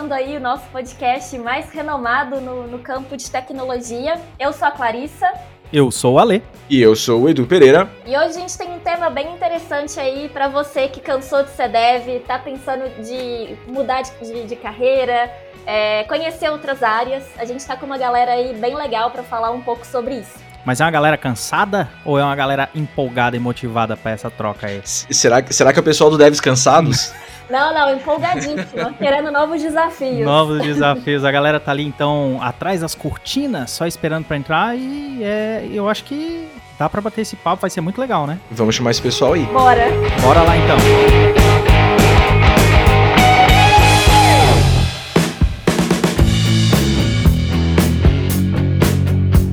começando aí o nosso podcast mais renomado no, no campo de tecnologia. Eu sou a Clarissa. Eu sou o Ale. E eu sou o Edu Pereira. E hoje a gente tem um tema bem interessante aí para você que cansou de ser dev, tá pensando de mudar de, de, de carreira, é, conhecer outras áreas. A gente tá com uma galera aí bem legal para falar um pouco sobre isso. Mas é uma galera cansada ou é uma galera empolgada e motivada para essa troca aí? Será, será que é o pessoal do Devs cansados? Não, não, empolgadíssimo, querendo novos desafios. Novos desafios. A galera tá ali então atrás das cortinas, só esperando para entrar e é, eu acho que dá para bater esse papo, vai ser muito legal, né? Vamos chamar esse pessoal aí. Bora. Bora lá então.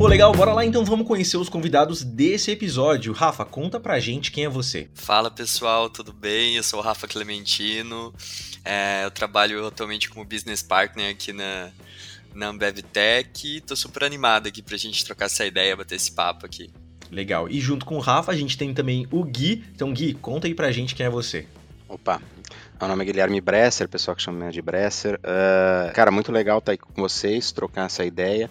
Legal, bora lá então, vamos conhecer os convidados desse episódio. Rafa, conta pra gente quem é você. Fala pessoal, tudo bem? Eu sou o Rafa Clementino, é, eu trabalho atualmente como Business Partner aqui na, na Ambev Tech e tô super animado aqui pra gente trocar essa ideia, bater esse papo aqui. Legal, e junto com o Rafa a gente tem também o Gui. Então Gui, conta aí pra gente quem é você. Opa, meu nome é Guilherme Bresser, pessoal que chama de Bresser. Uh, cara, muito legal estar tá aí com vocês, trocar essa ideia.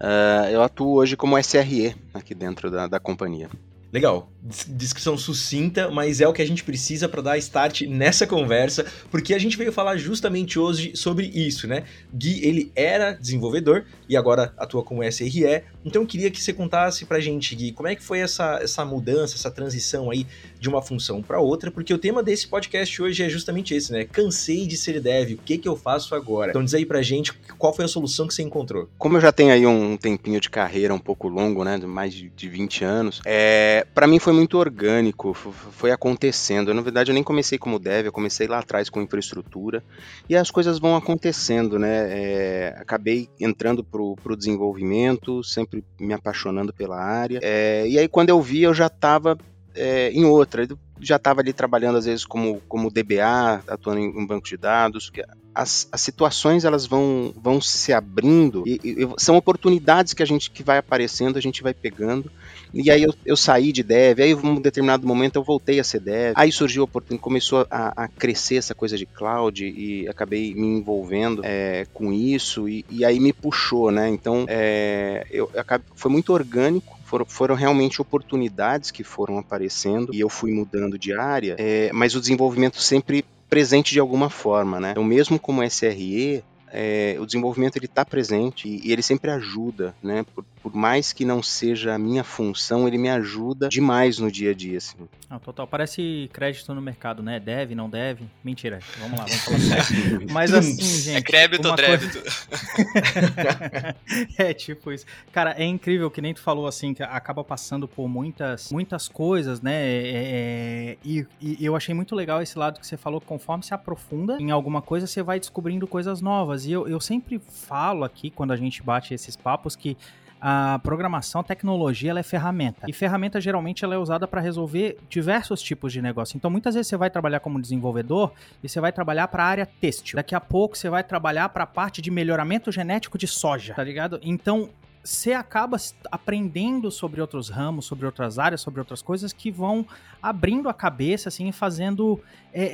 Uh, eu atuo hoje como SRE aqui dentro da, da companhia. Legal, descrição sucinta, mas é o que a gente precisa para dar start nessa conversa, porque a gente veio falar justamente hoje sobre isso, né? Gui, ele era desenvolvedor e agora atua como SRE, então eu queria que você contasse pra gente, Gui, como é que foi essa, essa mudança, essa transição aí de uma função para outra, porque o tema desse podcast hoje é justamente esse, né? Cansei de ser dev, o que que eu faço agora? Então diz aí pra gente qual foi a solução que você encontrou. Como eu já tenho aí um tempinho de carreira um pouco longo, né, de mais de, de 20 anos, é, para mim foi muito orgânico, foi acontecendo. Na verdade, eu nem comecei como dev, eu comecei lá atrás com infraestrutura e as coisas vão acontecendo, né? É, acabei entrando pro, pro desenvolvimento, sempre me apaixonando pela área. É, e aí, quando eu vi, eu já estava é, em outra. Já estava ali trabalhando às vezes como, como DBA, atuando em, em banco de dados. As, as situações elas vão, vão se abrindo e, e, são oportunidades que a gente que vai aparecendo, a gente vai pegando. E aí eu, eu saí de dev, aí em um determinado momento eu voltei a ser dev. Aí surgiu a oportunidade, começou a, a crescer essa coisa de cloud e acabei me envolvendo é, com isso e, e, aí me puxou, né? Então é, eu, eu foi muito orgânico foram, foram realmente oportunidades que foram aparecendo e eu fui mudando de área, é, mas o desenvolvimento sempre presente de alguma forma, né? Então, mesmo como SRE, é, o desenvolvimento ele está presente e, e, ele sempre ajuda, né? Por, por, mais que não seja a minha função, ele me ajuda demais no dia a dia, assim. Ah, total. Parece crédito no mercado, né? Deve, não deve. Mentira. Vamos lá, vamos falar. Mas assim, gente. É crédito ou débito? Coisa... é tipo isso. Cara, é incrível que nem tu falou assim, que acaba passando por muitas, muitas coisas, né? É, é, e, e eu achei muito legal esse lado que você falou, conforme se aprofunda em alguma coisa, você vai descobrindo coisas novas. E eu, eu sempre falo aqui, quando a gente bate esses papos, que a programação, a tecnologia, ela é ferramenta. E ferramenta geralmente ela é usada para resolver diversos tipos de negócio. Então, muitas vezes você vai trabalhar como desenvolvedor e você vai trabalhar para a área têxtil. Daqui a pouco você vai trabalhar para a parte de melhoramento genético de soja, tá ligado? Então, você acaba aprendendo sobre outros ramos, sobre outras áreas, sobre outras coisas que vão abrindo a cabeça, assim, e fazendo é, é,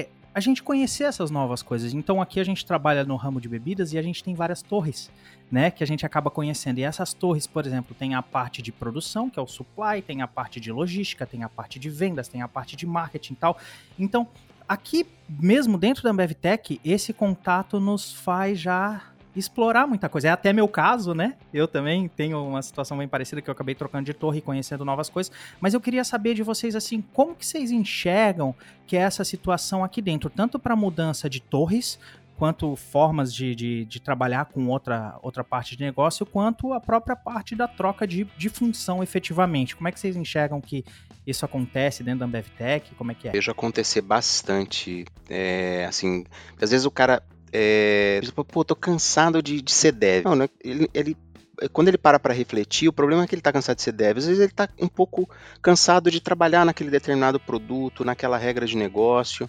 é a gente conhecer essas novas coisas. Então aqui a gente trabalha no ramo de bebidas e a gente tem várias torres, né, que a gente acaba conhecendo. E essas torres, por exemplo, tem a parte de produção, que é o supply, tem a parte de logística, tem a parte de vendas, tem a parte de marketing e tal. Então, aqui mesmo dentro da AmbevTech, esse contato nos faz já explorar muita coisa. É até meu caso, né? Eu também tenho uma situação bem parecida que eu acabei trocando de torre e conhecendo novas coisas. Mas eu queria saber de vocês assim, como que vocês enxergam que é essa situação aqui dentro, tanto para mudança de torres quanto formas de, de, de, trabalhar com outra, outra parte de negócio, quanto a própria parte da troca de, de função efetivamente. Como é que vocês enxergam que isso acontece dentro da AmbevTech? Como é que é? Vejo acontecer bastante. É, assim, às vezes o cara é, pô, tô cansado de, de ser dev. Não, né? ele, ele quando ele para para refletir, o problema é que ele está cansado de ser dev. Às vezes ele está um pouco cansado de trabalhar naquele determinado produto, naquela regra de negócio.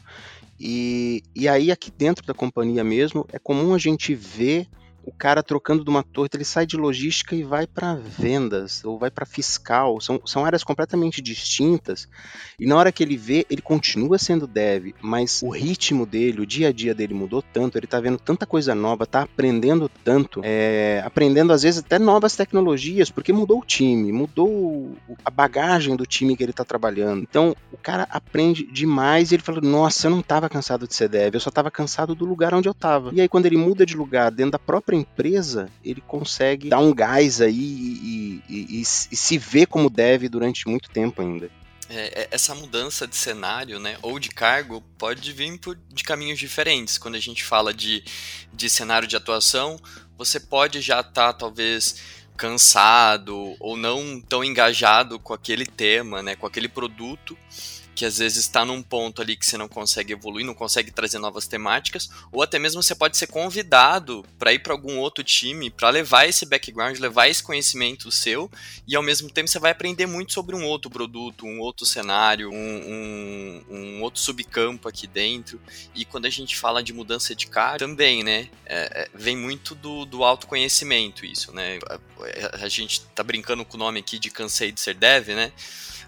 E, e aí, aqui dentro da companhia mesmo, é comum a gente ver o cara trocando de uma torre, ele sai de logística e vai para vendas ou vai para fiscal. São, são áreas completamente distintas. E na hora que ele vê, ele continua sendo dev, mas o ritmo dele, o dia a dia dele mudou tanto, ele tá vendo tanta coisa nova, tá aprendendo tanto, é, aprendendo às vezes até novas tecnologias, porque mudou o time, mudou a bagagem do time que ele tá trabalhando. Então, o cara aprende demais e ele fala: Nossa, eu não tava cansado de ser dev, eu só tava cansado do lugar onde eu tava. E aí, quando ele muda de lugar dentro da própria empresa, ele consegue dar um gás aí e, e, e, e se ver como dev durante muito tempo ainda. É, é, essa mudança de cenário, né, ou de cargo, pode vir por, de caminhos diferentes. Quando a gente fala de, de cenário de atuação, você pode já estar, tá, talvez, cansado ou não tão engajado com aquele tema, né, com aquele produto, que às vezes está num ponto ali que você não consegue evoluir, não consegue trazer novas temáticas, ou até mesmo você pode ser convidado para ir para algum outro time, para levar esse background, levar esse conhecimento seu, e ao mesmo tempo você vai aprender muito sobre um outro produto, um outro cenário, um, um, um outro subcampo aqui dentro. E quando a gente fala de mudança de cara, também, né, é, é, vem muito do, do autoconhecimento isso, né? A, a gente tá brincando com o nome aqui de cansei de ser dev, né?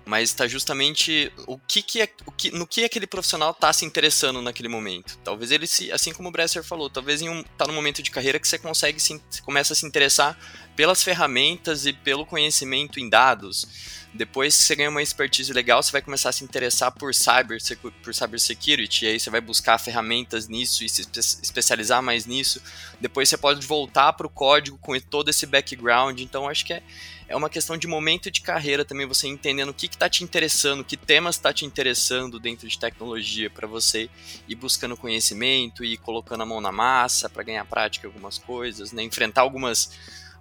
Mas está justamente o que, que é, o que, no que aquele profissional está se interessando naquele momento. Talvez ele se, assim como o Bresser falou, talvez em um tá no momento de carreira que você consegue se, começa a se interessar pelas ferramentas e pelo conhecimento em dados. Depois que você ganha uma expertise legal, você vai começar a se interessar por cyber, por cybersecurity, e aí você vai buscar ferramentas nisso e se especializar mais nisso. Depois você pode voltar para o código com todo esse background. Então acho que é é uma questão de momento de carreira também, você entendendo o que está te interessando, que temas está te interessando dentro de tecnologia para você ir buscando conhecimento e colocando a mão na massa para ganhar prática em algumas coisas, né? enfrentar algumas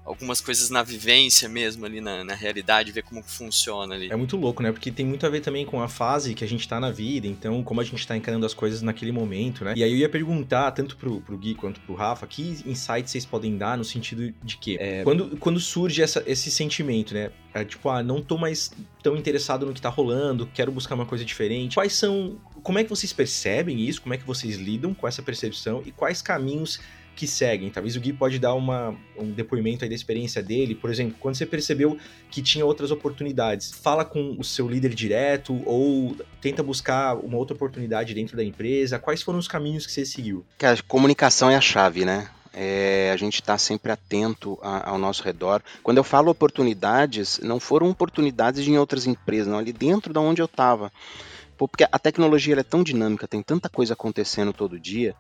algumas coisas na vivência mesmo ali na, na realidade, ver como funciona ali. É muito louco, né? Porque tem muito a ver também com a fase que a gente tá na vida, então como a gente tá encarando as coisas naquele momento, né? E aí eu ia perguntar, tanto pro, pro Gui quanto pro Rafa, que insights vocês podem dar no sentido de que é, quando, quando surge essa, esse sentimento, né? É, tipo, ah, não tô mais tão interessado no que tá rolando, quero buscar uma coisa diferente. Quais são. Como é que vocês percebem isso? Como é que vocês lidam com essa percepção? E quais caminhos que seguem. Talvez o Gui pode dar uma, um depoimento aí da experiência dele. Por exemplo, quando você percebeu que tinha outras oportunidades, fala com o seu líder direto ou tenta buscar uma outra oportunidade dentro da empresa. Quais foram os caminhos que você seguiu? Cara, comunicação é a chave, né? É, a gente está sempre atento a, ao nosso redor. Quando eu falo oportunidades, não foram oportunidades em outras empresas, não, ali dentro da onde eu estava. Porque a tecnologia é tão dinâmica, tem tanta coisa acontecendo todo dia,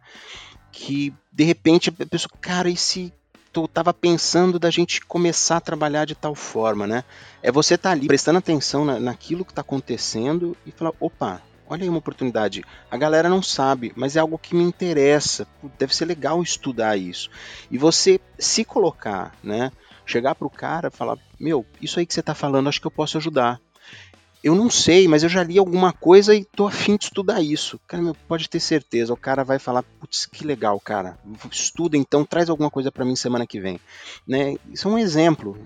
que de repente a pessoa, cara, e se tu tava pensando da gente começar a trabalhar de tal forma, né? É você tá ali prestando atenção na, naquilo que está acontecendo e falar, opa, olha aí uma oportunidade. A galera não sabe, mas é algo que me interessa. Deve ser legal estudar isso. E você se colocar, né? Chegar pro cara, falar, meu, isso aí que você está falando, acho que eu posso ajudar eu não sei, mas eu já li alguma coisa e tô afim de estudar isso. Cara, meu, pode ter certeza, o cara vai falar, putz, que legal, cara. Estuda então, traz alguma coisa para mim semana que vem. Né? Isso é um exemplo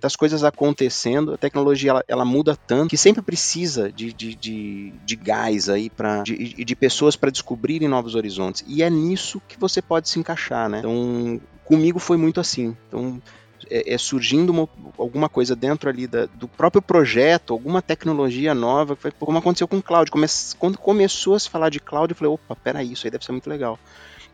das coisas acontecendo, a tecnologia ela, ela muda tanto que sempre precisa de, de, de, de gás aí para de, de pessoas para descobrirem novos horizontes. E é nisso que você pode se encaixar, né? Então, comigo foi muito assim. Então, é, é surgindo uma, alguma coisa dentro ali da, do próprio projeto, alguma tecnologia nova, como aconteceu com o cloud. Come, quando começou a se falar de cloud, eu falei, opa, peraí, isso aí deve ser muito legal.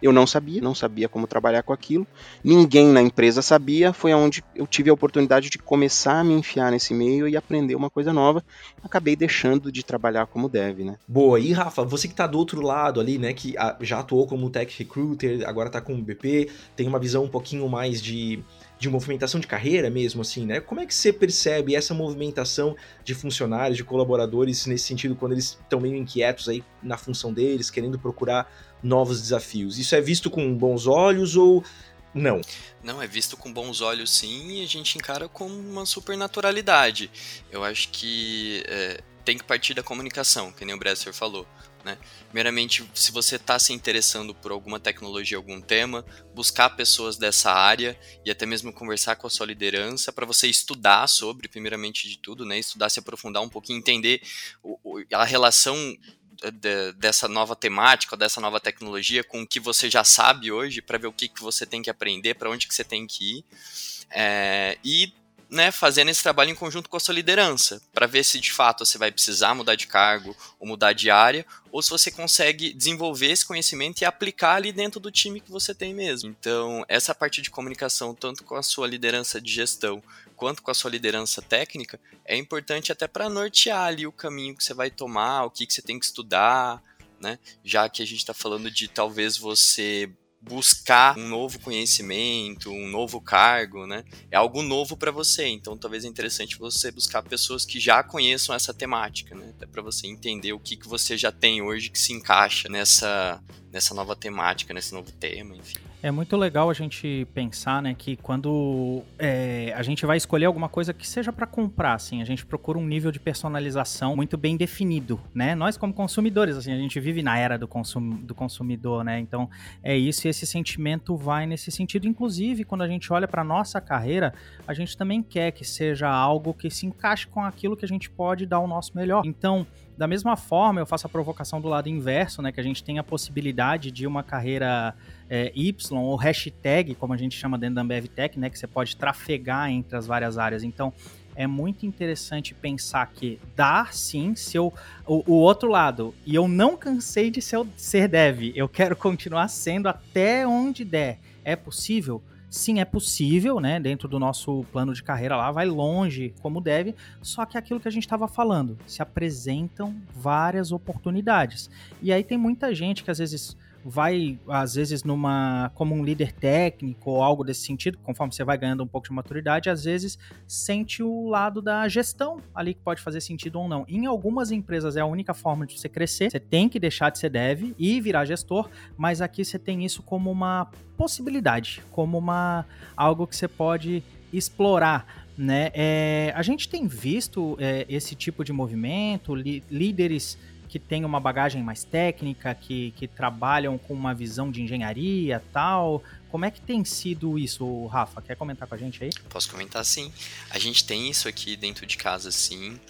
Eu não sabia, não sabia como trabalhar com aquilo. Ninguém na empresa sabia. Foi onde eu tive a oportunidade de começar a me enfiar nesse meio e aprender uma coisa nova. Acabei deixando de trabalhar como dev, né? Boa. E Rafa, você que está do outro lado ali, né, que já atuou como tech recruiter, agora está com o BP, tem uma visão um pouquinho mais de de movimentação de carreira mesmo, assim, né? Como é que você percebe essa movimentação de funcionários, de colaboradores nesse sentido, quando eles estão meio inquietos aí na função deles, querendo procurar novos desafios? Isso é visto com bons olhos ou não? Não, é visto com bons olhos sim e a gente encara com uma super naturalidade. Eu acho que é, tem que partir da comunicação, que nem o Bresser falou. Né? Primeiramente, se você está se interessando por alguma tecnologia, algum tema, buscar pessoas dessa área e até mesmo conversar com a sua liderança para você estudar sobre, primeiramente de tudo, né? estudar, se aprofundar um pouquinho, entender a relação de, dessa nova temática, dessa nova tecnologia, com o que você já sabe hoje, para ver o que, que você tem que aprender, para onde que você tem que ir. É, e né, fazendo esse trabalho em conjunto com a sua liderança, para ver se de fato você vai precisar mudar de cargo ou mudar de área, ou se você consegue desenvolver esse conhecimento e aplicar ali dentro do time que você tem mesmo. Então, essa parte de comunicação, tanto com a sua liderança de gestão quanto com a sua liderança técnica, é importante até para nortear ali o caminho que você vai tomar, o que, que você tem que estudar, né? Já que a gente está falando de talvez você buscar um novo conhecimento, um novo cargo, né? É algo novo para você, então talvez é interessante você buscar pessoas que já conheçam essa temática, né? Até para você entender o que, que você já tem hoje que se encaixa nessa, nessa nova temática, nesse novo tema, enfim. É muito legal a gente pensar, né, que quando é, a gente vai escolher alguma coisa que seja para comprar, assim, a gente procura um nível de personalização muito bem definido, né? Nós como consumidores, assim, a gente vive na era do, consum, do consumidor, né? Então é isso e esse sentimento vai nesse sentido. Inclusive, quando a gente olha para nossa carreira, a gente também quer que seja algo que se encaixe com aquilo que a gente pode dar o nosso melhor. Então, da mesma forma, eu faço a provocação do lado inverso, né? Que a gente tem a possibilidade de uma carreira é, Y, ou hashtag, como a gente chama dentro da Ambev Tech, né? Que você pode trafegar entre as várias áreas. Então, é muito interessante pensar que dá sim se eu, o, o outro lado, e eu não cansei de ser, ser dev, eu quero continuar sendo até onde der. É possível? Sim, é possível, né? Dentro do nosso plano de carreira lá, vai longe como deve, só que é aquilo que a gente estava falando, se apresentam várias oportunidades. E aí tem muita gente que às vezes vai, às vezes, numa como um líder técnico ou algo desse sentido, conforme você vai ganhando um pouco de maturidade, às vezes sente o lado da gestão ali que pode fazer sentido ou não. Em algumas empresas é a única forma de você crescer, você tem que deixar de ser dev e virar gestor, mas aqui você tem isso como uma possibilidade, como uma algo que você pode explorar. Né? É, a gente tem visto é, esse tipo de movimento, líderes que têm uma bagagem mais técnica, que, que trabalham com uma visão de engenharia tal. Como é que tem sido isso, Rafa? Quer comentar com a gente aí? Posso comentar sim. A gente tem isso aqui dentro de casa sim.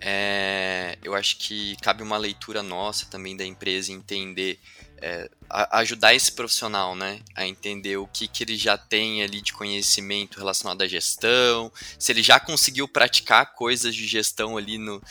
É, eu acho que cabe uma leitura nossa também da empresa entender é, ajudar esse profissional, né, a entender o que, que ele já tem ali de conhecimento relacionado à gestão, se ele já conseguiu praticar coisas de gestão ali no,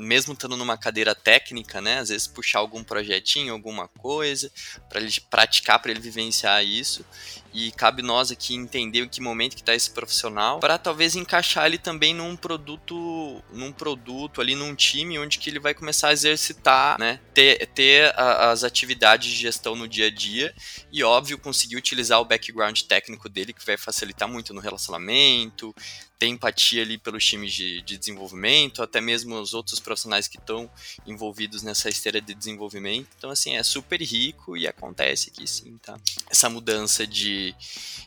mesmo estando numa cadeira técnica, né, às vezes puxar algum projetinho, alguma coisa, para ele praticar, para ele vivenciar isso. E cabe nós aqui entender em que momento que está esse profissional, para talvez encaixar ele também num produto, num produto ali, num time onde que ele vai começar a exercitar, né, ter, ter a, as atividades de gestão no dia a dia e óbvio conseguir utilizar o background técnico dele que vai facilitar muito no relacionamento, ter empatia ali pelos times de, de desenvolvimento, até mesmo os outros profissionais que estão envolvidos nessa esteira de desenvolvimento. Então, assim, é super rico e acontece aqui sim, tá? Essa mudança de,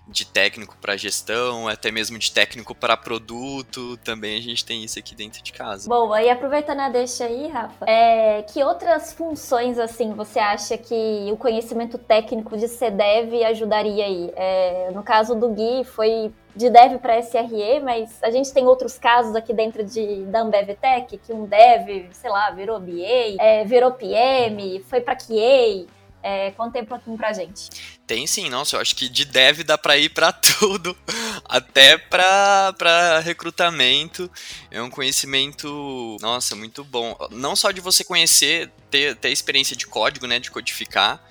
de técnico para gestão, até mesmo de técnico para produto, também a gente tem isso aqui dentro de casa. Bom, aí aproveitando a deixa aí, Rafa, é, que outras funções, assim, você acha que o conhecimento técnico de CDEV ajudaria aí? É, no caso do Gui, foi de dev para SRE, mas a gente tem outros casos aqui dentro de, da Ambev Tech, que um dev, sei lá, virou BA, é, virou PM, foi para QA. É, conta um pouquinho pra gente. Tem sim, nossa, eu acho que de dev dá pra ir pra tudo, até pra recrutamento. É um conhecimento, nossa, muito bom. Não só de você conhecer, ter, ter experiência de código, né, de codificar,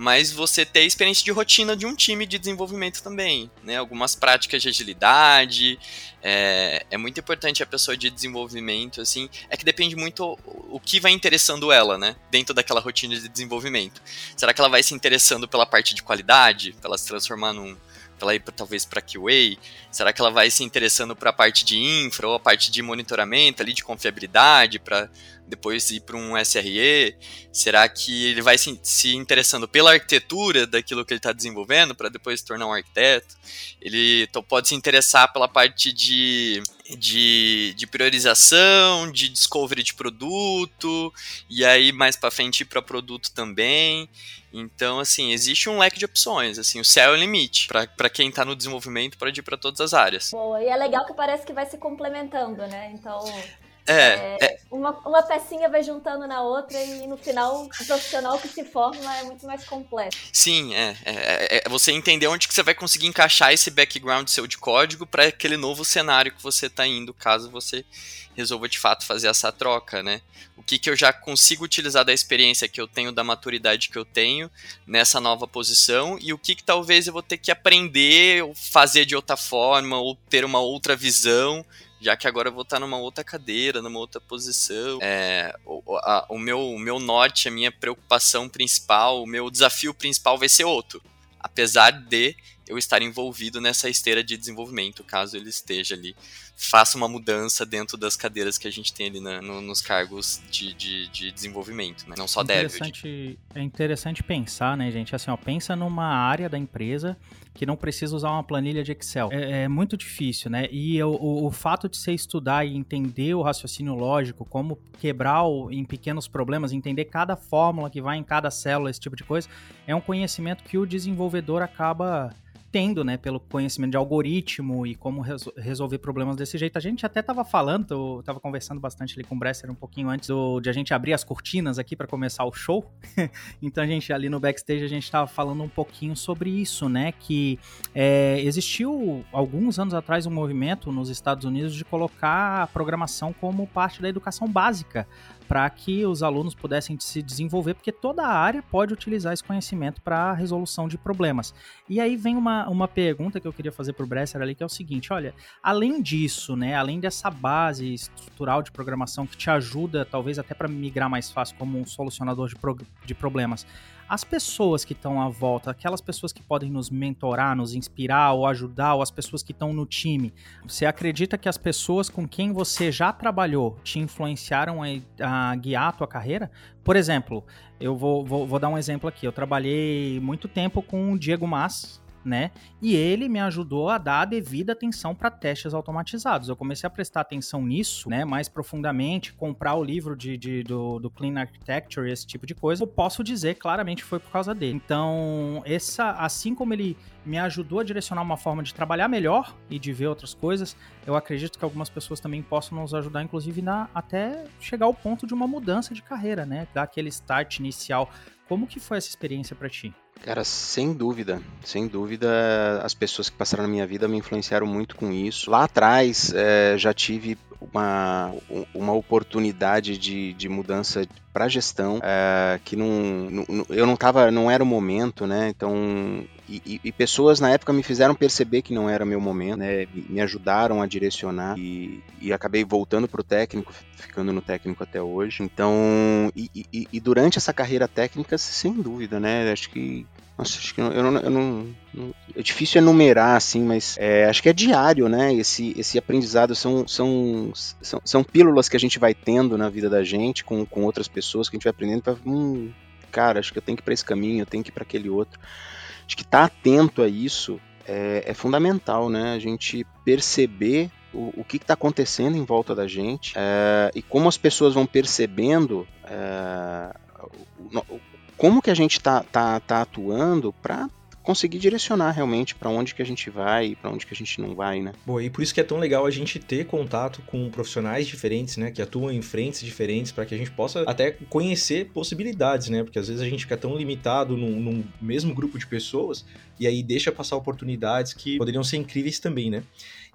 mas você ter experiência de rotina de um time de desenvolvimento também, né? Algumas práticas de agilidade, é, é muito importante a pessoa de desenvolvimento, assim, é que depende muito o, que vai interessando ela, né? Dentro daquela rotina de desenvolvimento. Será que ela vai se interessando pela parte de qualidade, para ela se transformar num, ela ir talvez para QA? Será que ela vai se interessando para a parte de infra ou a parte de monitoramento ali de confiabilidade para depois ir para um SRE? Será que ele vai se, se interessando pela arquitetura daquilo que ele está desenvolvendo para depois se tornar um arquiteto? Ele então, pode se interessar pela parte de, de, de priorização, de discovery de produto, e aí mais para frente ir para produto também. Então, assim, existe um leque de opções, assim, o céu é o limite. para quem está no desenvolvimento, pode ir para todas as áreas. Boa, e é legal que parece que vai se complementando, né? Então, É, é, Uma, uma pecinha vai juntando na outra e no final o profissional que se forma é muito mais completo. Sim, é, é, é, você entender onde que você vai conseguir encaixar esse background seu de código para aquele novo cenário que você está indo, caso você resolva de fato fazer essa troca, né? O que, que eu já consigo utilizar da experiência que eu tenho, da maturidade que eu tenho nessa nova posição e o que, que talvez eu vou ter que aprender ou fazer de outra forma ou ter uma outra visão já que agora eu vou estar numa outra cadeira, numa outra posição. É, o, a, o, meu, o meu norte, a minha preocupação principal, o meu desafio principal vai ser outro. Apesar de eu estar envolvido nessa esteira de desenvolvimento, caso ele esteja ali. Faça uma mudança dentro das cadeiras que a gente tem ali na, no, nos cargos de, de, de desenvolvimento, né? não só interessante, deve. É interessante pensar, né, gente? Assim, ó, pensa numa área da empresa que não precisa usar uma planilha de Excel. É, é muito difícil, né? E o, o, o, fato de você estudar e entender o raciocínio lógico, como quebrar o, em pequenos problemas, entender cada fórmula que vai em cada célula, esse tipo de coisa, é um conhecimento que o desenvolvedor acaba tendo, né, pelo conhecimento de algoritmo e como resol resolver problemas desse jeito. A gente até tava falando, eu tava conversando bastante ali com o Bresser um pouquinho antes do, de a gente abrir as cortinas aqui para começar o show. então a gente ali no backstage a gente tava falando um pouquinho sobre isso, né, que é, existiu alguns anos atrás um movimento nos Estados Unidos de colocar a programação como parte da educação básica para que os alunos pudessem se desenvolver, porque toda a área pode utilizar esse conhecimento para a resolução de problemas. E aí vem uma, uma pergunta que eu queria fazer para o Bresser ali, que é o seguinte: olha, além disso, né, além dessa base estrutural de programação que te ajuda, talvez até para migrar mais fácil como um solucionador de, de problemas, as pessoas que estão à volta, aquelas pessoas que podem nos mentorar, nos inspirar ou ajudar, ou as pessoas que estão no time, você acredita que as pessoas com quem você já trabalhou te influenciaram a, a guiar a tua carreira? Por exemplo, eu vou, vou, vou, dar um exemplo aqui. Eu trabalhei muito tempo com o Diego Mas, né? E ele me ajudou a dar a devida atenção para testes automatizados. Eu comecei a prestar atenção nisso, né, mais profundamente, comprar o livro de, de do, do, Clean Architecture, esse tipo de coisa. Eu posso dizer claramente foi por causa dele. Então, essa, assim como ele me ajudou a direcionar uma forma de trabalhar melhor e de ver outras coisas, eu acredito que algumas pessoas também possam nos ajudar, inclusive, na, até chegar ao ponto de uma mudança de carreira, né? Dar aquele start inicial. Como que foi essa experiência para ti? Cara, sem dúvida, sem dúvida, as pessoas que passaram na minha vida me influenciaram muito com isso. Lá atrás, é, já tive uma, uma oportunidade de, de mudança para gestão é, que não, não, eu não tava não era o momento né? Então e, e, pessoas na época me fizeram perceber que não era meu momento né? Me ajudaram a direcionar e, e acabei voltando pro técnico ficando no técnico até hoje. Então e, e durante essa carreira técnica sem dúvida né? Acho que nossa, acho que eu não, eu não, não, É difícil enumerar, assim, mas é, acho que é diário, né? Esse, esse aprendizado são, são, são, são pílulas que a gente vai tendo na vida da gente, com, com outras pessoas, que a gente vai aprendendo para. Hum, cara, acho que eu tenho que ir para esse caminho, eu tenho que ir para aquele outro. Acho que estar tá atento a isso é, é, fundamental, né? A gente perceber o, o que está acontecendo em volta da gente é, e como as pessoas vão percebendo é, como que a gente está tá, tá atuando para conseguir direcionar realmente para onde que a gente vai e para onde que a gente não vai, né? Bom, e por isso que é tão legal a gente ter contato com profissionais diferentes, né, que atuam em frentes diferentes, para que a gente possa até conhecer possibilidades, né? Porque às vezes a gente fica tão limitado num, num mesmo grupo de pessoas e aí deixa passar oportunidades que poderiam ser incríveis também, né?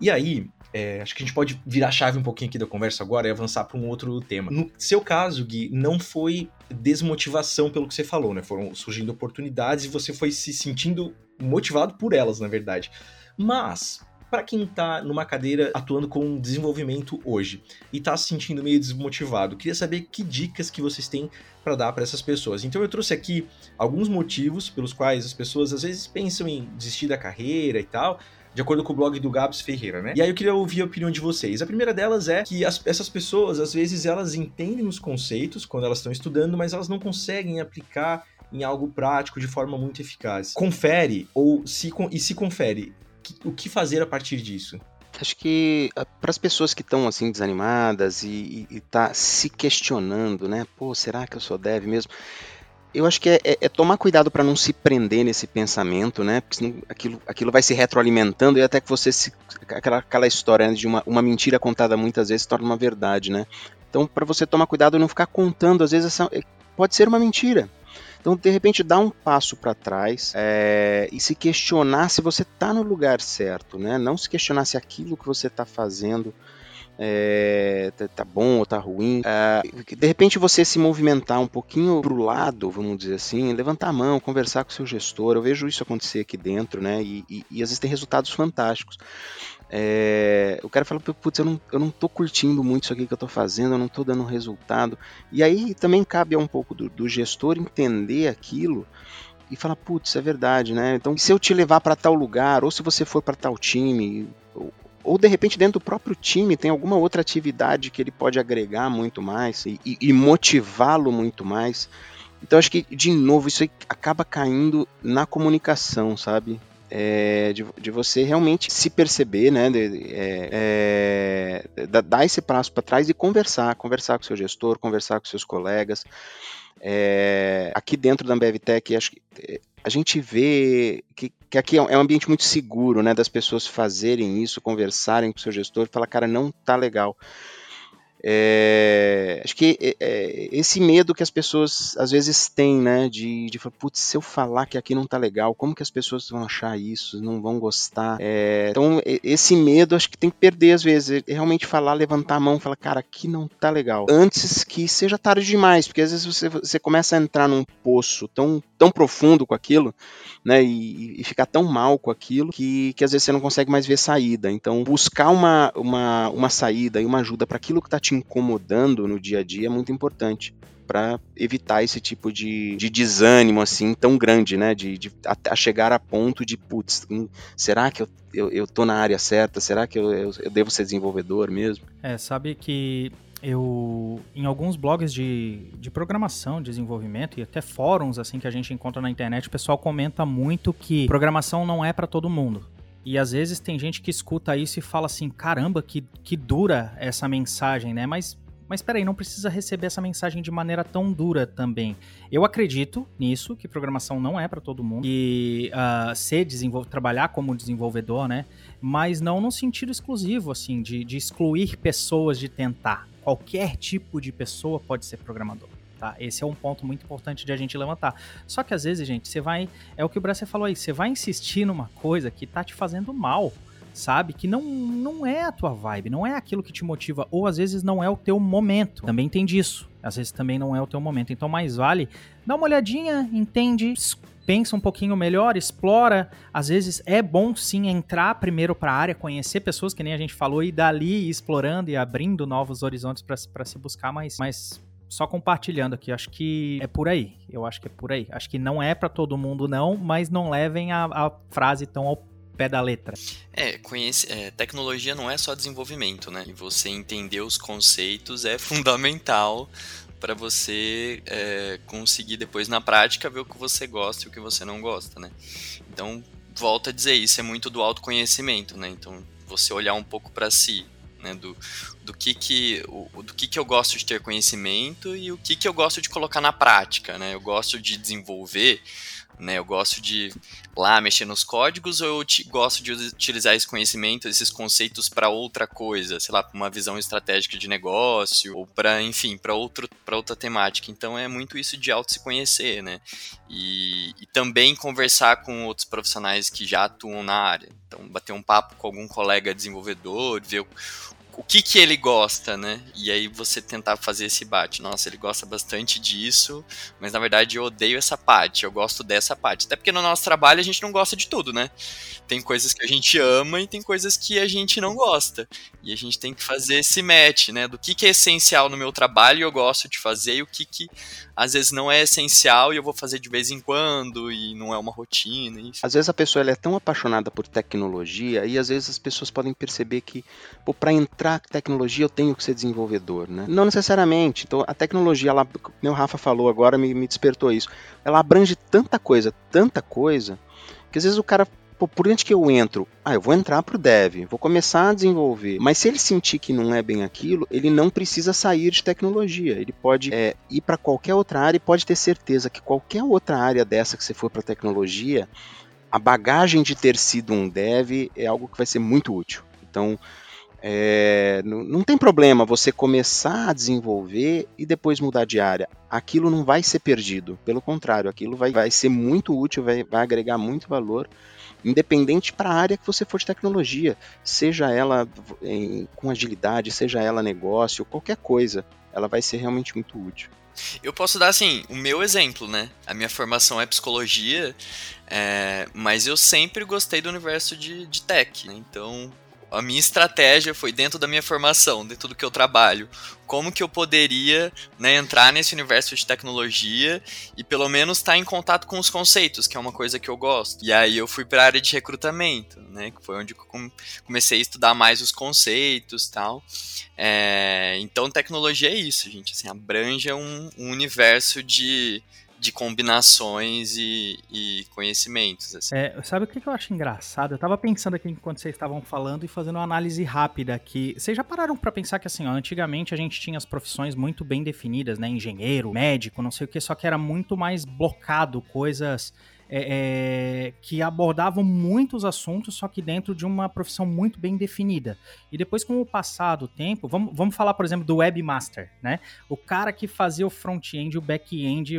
E aí, é, acho que a gente pode virar chave um pouquinho aqui da conversa agora e avançar para um outro tema. No seu caso, Gui, não foi desmotivação pelo que você falou, né? Foram surgindo oportunidades e você foi se sentindo motivado por elas, na verdade. Mas, para quem está numa cadeira atuando com desenvolvimento hoje e está se sentindo meio desmotivado, queria saber que dicas que vocês têm para dar para essas pessoas. Então eu trouxe aqui alguns motivos pelos quais as pessoas às vezes pensam em desistir da carreira e tal, de acordo com o blog do Gabs Ferreira, né? E aí eu queria ouvir a opinião de vocês. A primeira delas é que as, essas pessoas, às vezes, elas entendem os conceitos quando elas estão estudando, mas elas não conseguem aplicar em algo prático de forma muito eficaz. Confere ou se e se confere, o que fazer a partir disso? Acho que ah, para as pessoas que estão assim desanimadas e, e, e tá se questionando, né? Pô, será que eu sou dev mesmo? Eu acho que é, é, é tomar cuidado para não se prender nesse pensamento, né? Porque senão aquilo, aquilo vai se retroalimentando e até que você se. aquela, aquela história né, de uma, uma mentira contada muitas vezes se torna uma verdade, né? Então, para você tomar cuidado e não ficar contando, às vezes essa, é, pode ser uma mentira. Então, de repente, dá um passo para trás é, e se questionar se você está no lugar certo, né? Não se questionar se aquilo que você está fazendo é, tá, tá, bom ou tá ruim. É, de repente você se movimentar um pouquinho pro lado, vamos dizer assim, levantar a mão, conversar com o seu gestor. Eu vejo isso acontecer aqui dentro, né? E, e, e às vezes tem resultados fantásticos. É, o cara fala, putz, eu não, eu não tô curtindo muito isso aqui que eu tô fazendo, eu não tô dando resultado. E aí também cabe um pouco do, do gestor entender aquilo e falar, putz, é verdade, né? Então, se eu te levar para tal lugar, ou se você for para tal time, de repente dentro do próprio time tem alguma outra atividade que ele pode agregar muito mais e, e motivá-lo muito mais. Então acho que, de novo, isso acaba caindo na comunicação, sabe? É, de, de, você realmente se perceber, né? De, é, é, dar esse passo para trás e conversar, conversar com seu gestor, conversar com seus colegas. É, aqui dentro da AmbevTech, acho que é, a gente vê que, que aqui é, é um ambiente muito seguro, né, das pessoas fazerem isso, conversarem com o seu gestor e falar, cara, não tá legal. É, acho que é, é, esse medo que as pessoas às vezes têm, né, de, de falar, putz, se eu falar que aqui não tá legal, como que as pessoas vão achar isso, não vão gostar? É, então, esse medo acho que tem que perder às vezes, é realmente falar, levantar a mão, falar, cara, aqui não tá legal. Antes que seja tarde demais, porque às vezes você, você começa a entrar num poço tão, tão profundo com aquilo, né, e, e ficar tão mal com aquilo, que, que às vezes você não consegue mais ver saída. Então, buscar uma, uma, uma saída e uma ajuda para aquilo que tá te incomodando no dia a dia é muito importante para evitar esse tipo de, de desânimo assim tão grande, né? De, de a, a, chegar a ponto de putz, hum, será que eu, eu, eu tô na área certa? Será que eu, eu, eu devo ser desenvolvedor mesmo? É, sabe que eu em alguns blogs de, de programação, desenvolvimento e até fóruns assim que a gente encontra na internet, o pessoal comenta muito que programação não é para todo mundo. E às vezes tem gente que escuta isso e fala assim: caramba, que, que dura essa mensagem, né? Mas, mas peraí, não precisa receber essa mensagem de maneira tão dura também. Eu acredito nisso, que programação não é para todo mundo. E uh, ser trabalhar como desenvolvedor, né? Mas não no sentido exclusivo, assim, de, de excluir pessoas de tentar. Qualquer tipo de pessoa pode ser programador tá? Esse é um ponto muito importante de a gente levantar. Só que às vezes, gente, você vai. É o que o Bresser falou aí, você vai insistir numa coisa que tá te fazendo mal sabe? Que não, não é a tua vibe, não é aquilo que te motiva, ou às vezes não é o teu momento. Também tem disso. Às vezes também não é o teu momento. Então, mais vale dá uma olhadinha, entende, pensa um pouquinho melhor, explora. Às vezes é bom sim entrar primeiro para a área, conhecer pessoas que nem a gente falou e dali explorando e abrindo novos horizontes para se buscar, mas só compartilhando aqui, acho que é por aí. Eu acho que é por aí. Acho que não é para todo mundo, não, mas não levem a, a, frase tão ao pé da letra. É, conhece, é, tecnologia não é só desenvolvimento, né? E você entender os conceitos é fundamental para você é, conseguir depois na prática ver o que você gosta e o que você não gosta, né? Então, volta a dizer isso, é muito do autoconhecimento, né? Então, você olhar um pouco para si, né? Do, do que que, o, do que que eu gosto de ter conhecimento e o que que eu gosto de colocar na prática, né? Eu gosto de desenvolver, né? Eu gosto de lá mexer nos códigos ou eu gosto de utilizar esse conhecimento, esses conceitos para outra coisa, sei lá, para uma visão estratégica de negócio ou para, enfim, para outro para outra temática. Então é muito isso de auto se conhecer, né? E, e também conversar com outros profissionais que já atuam na área. Então bater um papo com algum colega desenvolvedor, ver o que que ele gosta, né? E aí você tentar fazer esse bate. Nossa, ele gosta bastante disso, mas na verdade eu odeio essa parte, eu gosto dessa parte. Até porque no nosso trabalho a gente não gosta de tudo, né? Tem coisas que a gente ama e tem coisas que a gente não gosta. E a gente tem que fazer esse match, né? Do que que é essencial no meu trabalho eu gosto de fazer e o que que às vezes não é essencial e eu vou fazer de vez em quando e não é uma rotina. Às vezes a pessoa é tão apaixonada por tecnologia e às vezes as pessoas podem perceber que para entrar tecnologia eu tenho que ser desenvolvedor, né? Não necessariamente. Então a tecnologia, ela, meu Rafa falou agora, me, me despertou isso. Ela abrange tanta coisa, tanta coisa, que às vezes o cara Pô, por onde que eu entro? Ah, eu vou entrar pro dev, vou começar a desenvolver. Mas se ele sentir que não é bem aquilo, ele não precisa sair de tecnologia. Ele pode é, ir para qualquer outra área e pode ter certeza que qualquer outra área dessa que você for para tecnologia, a bagagem de ter sido um dev é algo que vai ser muito útil. Então, é, não, não, tem problema você começar a desenvolver e depois mudar de área. Aquilo não vai ser perdido. Pelo contrário, aquilo vai, vai ser muito útil, vai, vai agregar muito valor, independente para a área que você for de tecnologia, seja ela em, com agilidade, seja ela negócio, qualquer coisa, ela vai ser realmente muito útil. Eu posso dar, assim, o meu exemplo, né? A minha formação é psicologia, é, mas eu sempre gostei do universo de, de tech, né? Então, a minha estratégia foi dentro da minha formação, dentro do que eu trabalho. Como que eu poderia né, entrar nesse universo de tecnologia e pelo menos estar tá em contato com os conceitos, que é uma coisa que eu gosto. E aí eu fui para a área de recrutamento, né, que foi onde eu comecei a estudar mais os conceitos tal. É, então tecnologia é isso, gente. Assim, abrange um, um universo de de combinações e, e conhecimentos. Assim. É, sabe o que eu acho engraçado? Eu tava pensando aqui enquanto vocês estavam falando e fazendo uma análise rápida aqui. Vocês já pararam para pensar que assim, ó, antigamente a gente tinha as profissões muito bem definidas, né? Engenheiro, médico, não sei o que, só que era muito mais blocado, coisas é, é, que abordavam muitos assuntos, só que dentro de uma profissão muito bem definida. E depois, com o passar do tempo, vamos, vamos falar, por exemplo, do webmaster, né? O cara que fazia o front-end, o back-end,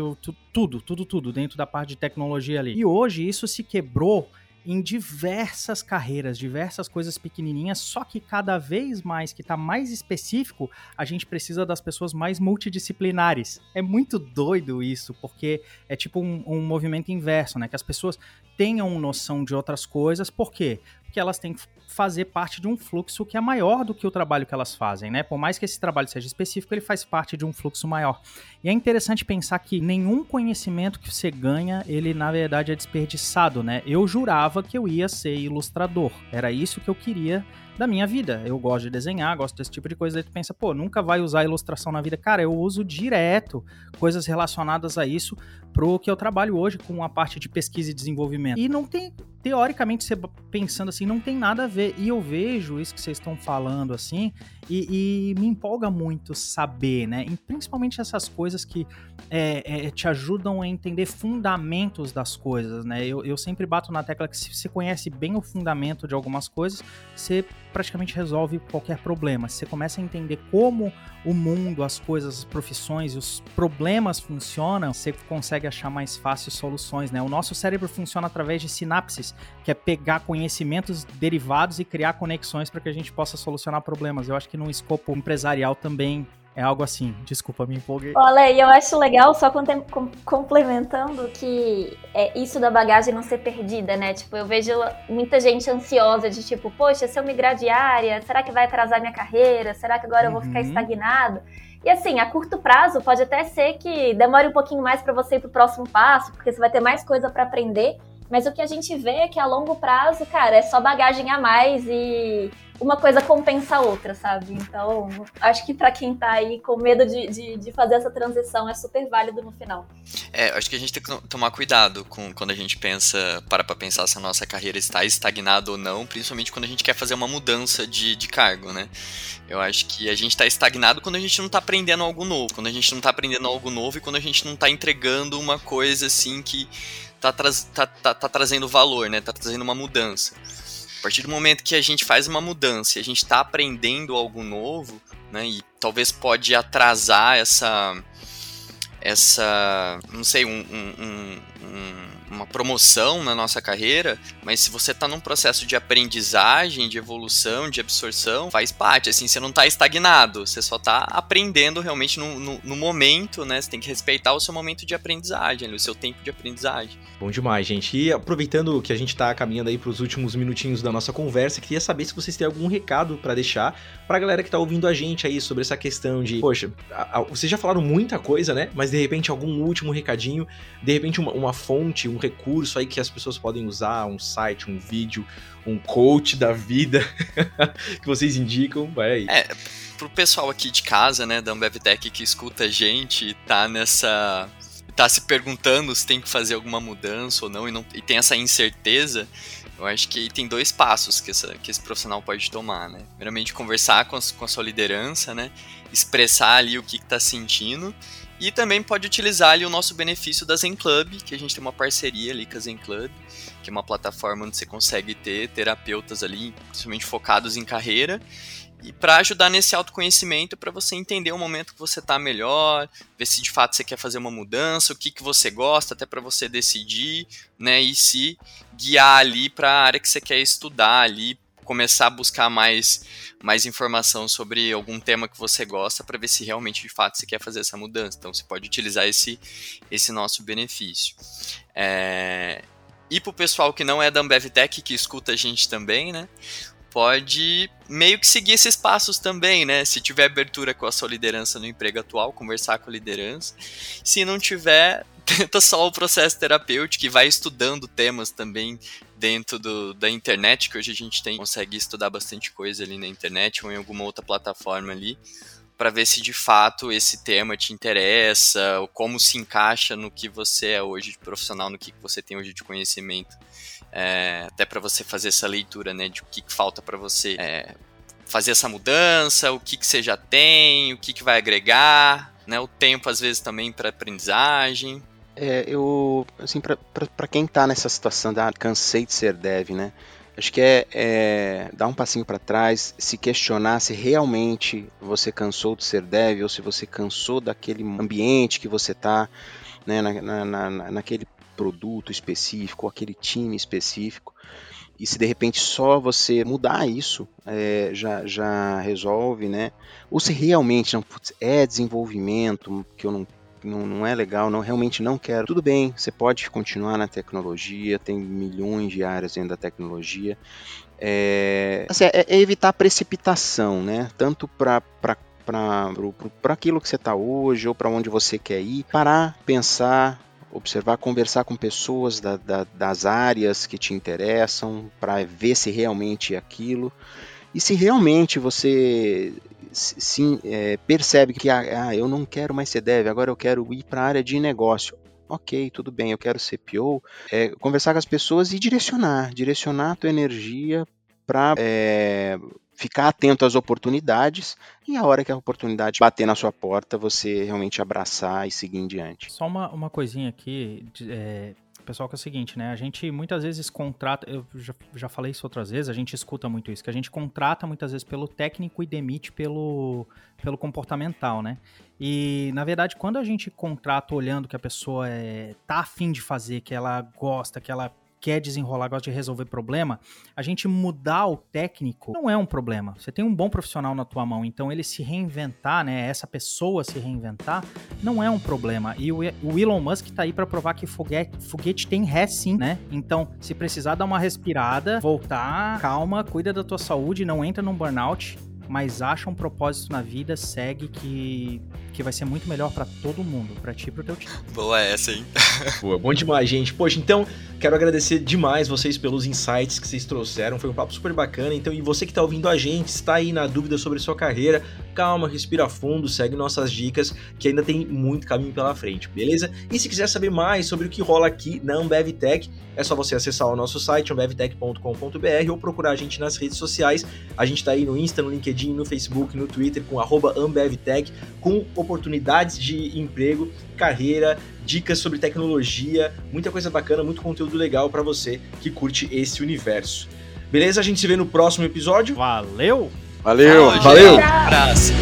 tudo, tudo, tudo dentro da parte de tecnologia ali. E hoje isso se quebrou em diversas carreiras, diversas coisas pequenininhas, só que cada vez mais que está mais específico, a gente precisa das pessoas mais multidisciplinares. É muito doido isso, porque é tipo um, um movimento inverso, né? Que as pessoas tenham noção de outras coisas, por quê? Porque elas têm que fazer parte de um fluxo que é maior do que o trabalho que elas fazem, né? Por mais que esse trabalho seja específico, ele faz parte de um fluxo maior. E é interessante pensar que nenhum conhecimento que você ganha, ele na verdade é desperdiçado, né? Eu jurava que eu ia ser ilustrador. Era isso que eu queria da minha vida. Eu gosto de desenhar, gosto desse tipo de coisa. Aí tu pensa, pô, nunca vai usar ilustração na vida. Cara, eu uso direto coisas relacionadas a isso pro que eu trabalho hoje com a parte de pesquisa e desenvolvimento. E não tem, teoricamente, você pensando assim, não tem nada a ver. E eu vejo isso que vocês estão falando assim, e, e, me empolga muito saber, né? E principalmente essas coisas que é, é, te ajudam a entender fundamentos das coisas, né? Eu, eu sempre bato na tecla que se você conhece bem o fundamento de algumas coisas, você praticamente resolve qualquer problema. Você começa a entender como o mundo, as coisas, as profissões e os problemas funcionam, você consegue achar mais fácil soluções, né? O nosso cérebro funciona através de sinapses, que é pegar conhecimentos derivados e criar conexões para que a gente possa solucionar problemas. Eu acho que num escopo empresarial também é algo assim. Desculpa, me empolguei. Olha, e eu acho legal, só complementando, que é isso da bagagem não ser perdida, né? Tipo, eu vejo muita gente ansiosa de tipo, poxa, se eu migrar de área, será que vai atrasar minha carreira? Será que agora uhum. eu vou ficar uhum. estagnado? E assim, a curto prazo pode até ser que demore um pouquinho mais para você ir pro próximo passo, porque você vai ter mais coisa para aprender. Mas o que a gente vê é que a longo prazo, cara, é só bagagem a mais e uma coisa compensa a outra, sabe? Então, acho que para quem tá aí com medo de, de, de, fazer essa transição é super válido no final. É, acho que a gente tem que tomar cuidado com quando a gente pensa, para pra pensar se a nossa carreira está estagnada ou não, principalmente quando a gente quer fazer uma mudança de, de cargo, né? Eu acho que a gente está estagnado quando a gente não está aprendendo algo novo, quando a gente não está aprendendo algo novo e quando a gente não está entregando uma coisa assim que tá, tá, tá, tá trazendo valor, né? Tá trazendo uma mudança. A partir do momento que a gente faz uma mudança a gente está aprendendo algo novo, né, e talvez pode atrasar essa, essa, não sei, um, um, um, uma promoção na nossa carreira, mas se você está num processo de aprendizagem, de evolução, de absorção, faz parte, assim, você não está estagnado, você só está aprendendo realmente no, no, no, momento, né, você tem que respeitar o seu momento de aprendizagem, o seu tempo de aprendizagem. Bom demais, gente. E aproveitando que a gente está caminhando aí para os últimos minutinhos da nossa conversa, queria saber se vocês têm algum recado para deixar para a galera que está ouvindo a gente aí sobre essa questão de, poxa, a, a, vocês já falaram muita coisa, né, mas de repente algum último recadinho, de repente uma, uma fonte, um recurso aí que as pessoas podem usar, um site, um vídeo, um coach da vida que vocês indicam, vai aí. É, pro pessoal aqui de casa, né, da Ambevtech que escuta a gente, tá nessa tá se perguntando se tem que fazer alguma mudança ou não e, não, e tem essa incerteza, Eu acho que tem dois passos que, essa, que esse profissional pode tomar, né? Primeiramente, conversar com a, com a sua liderança, né? Expressar ali o que está sentindo. E também pode utilizar ali o nosso benefício da Zen Club, que a gente tem uma parceria ali com a Zen Club, que é uma plataforma onde você consegue ter terapeutas ali, principalmente focados em carreira, e para ajudar nesse autoconhecimento, para você entender o momento que você está melhor, ver se de fato você quer fazer uma mudança, o que, que você gosta, até para você decidir, né, e se guiar ali para a área que você quer estudar ali, começar a buscar mais, mais informação sobre algum tema que você gosta para ver se realmente de fato você quer fazer essa mudança. Então você pode utilizar esse, esse nosso benefício. É... E para o pessoal que não é da Ambev Tech, que escuta a gente também, né? pode meio que seguir esses passos também, né? Se tiver abertura com a sua liderança no emprego atual, conversar com a liderança. Se não tiver, tenta só o processo terapêutico e vai estudando temas também dentro do, da internet, que hoje a gente tem, consegue estudar bastante coisa ali na internet ou em alguma outra plataforma ali, para ver se de fato esse tema te interessa, ou como se encaixa no que você é hoje de profissional, no que você tem hoje de conhecimento é, até para você fazer essa leitura, né, de o que, falta para você é, fazer essa mudança, o que, que você já tem, o que, que vai agregar, né, o tempo às vezes também para aprendizagem. É, eu, assim, para quem está nessa situação da cansei de ser dev, né, acho que é, é dar um passinho para trás, se questionar se realmente você cansou de ser dev ou se você cansou daquele ambiente que você está, né, na, na, na, naquele produto específico, aquele time específico. E se de repente só você mudar isso é, já, já resolve, né? Ou se realmente não, putz, é desenvolvimento que eu não, não, não é legal, não realmente não quero. Tudo bem, você pode continuar na tecnologia, tem milhões de áreas dentro da tecnologia. É, assim, é, é evitar precipitação, né? Tanto para para aquilo que você está hoje ou para onde você quer ir, parar, pensar, observar, conversar com pessoas da, da, das áreas que te interessam para ver se realmente é aquilo. E se realmente você sim, é, percebe que ah, eu não quero mais ser dev, agora eu quero ir para a área de negócio. Ok, tudo bem, eu quero ser PO. É, conversar com as pessoas e direcionar, direcionar a tua energia para é, ficar atento às oportunidades e a hora que a oportunidade bater na sua porta, você realmente abraçar e seguir em diante. Só uma, uma coisinha aqui, é, pessoal, que é o seguinte, né? A gente muitas vezes contrata, eu já, já falei isso outras vezes, a gente escuta muito isso, que a gente contrata muitas vezes pelo técnico e demite pelo, pelo comportamental, né? E, na verdade, quando a gente contrata olhando que a pessoa é, tá afim de fazer, que ela gosta, que ela quer desenrolar, gosta de resolver problema, a gente mudar o técnico não é um problema. Você tem um bom profissional na tua mão, então ele se reinventar, né, essa pessoa se reinventar, não é um problema. E o, Elon Musk tá aí para provar que foguete, foguete tem ré sim, né? Então, se precisar dar uma respirada, voltar, calma, cuida da tua saúde, não entra num burnout, mas acha um propósito na vida, segue que, que vai ser muito melhor para todo mundo, para ti e pro teu time. Boa essa, hein? Boa, bom demais, gente. Poxa, então, quero agradecer demais vocês pelos insights que vocês trouxeram, foi um papo super bacana. Então, e você que tá ouvindo a gente, está aí na dúvida sobre sua carreira, calma, respira fundo, segue nossas dicas, que ainda tem muito caminho pela frente, beleza? E se quiser saber mais sobre o que rola aqui na Ambev Tech, é só você acessar o nosso site, ambevtech.com.br ou procurar a gente nas redes sociais. A gente tá aí no Insta, no LinkedIn, no Facebook, no Twitter, com AmbevTech, com oportunidades de emprego, carreira, dicas sobre tecnologia, muita coisa bacana, muito conteúdo legal para você que curte esse universo. Beleza? A gente se vê no próximo episódio. Valeu! Valeu! Valeu! Abraço!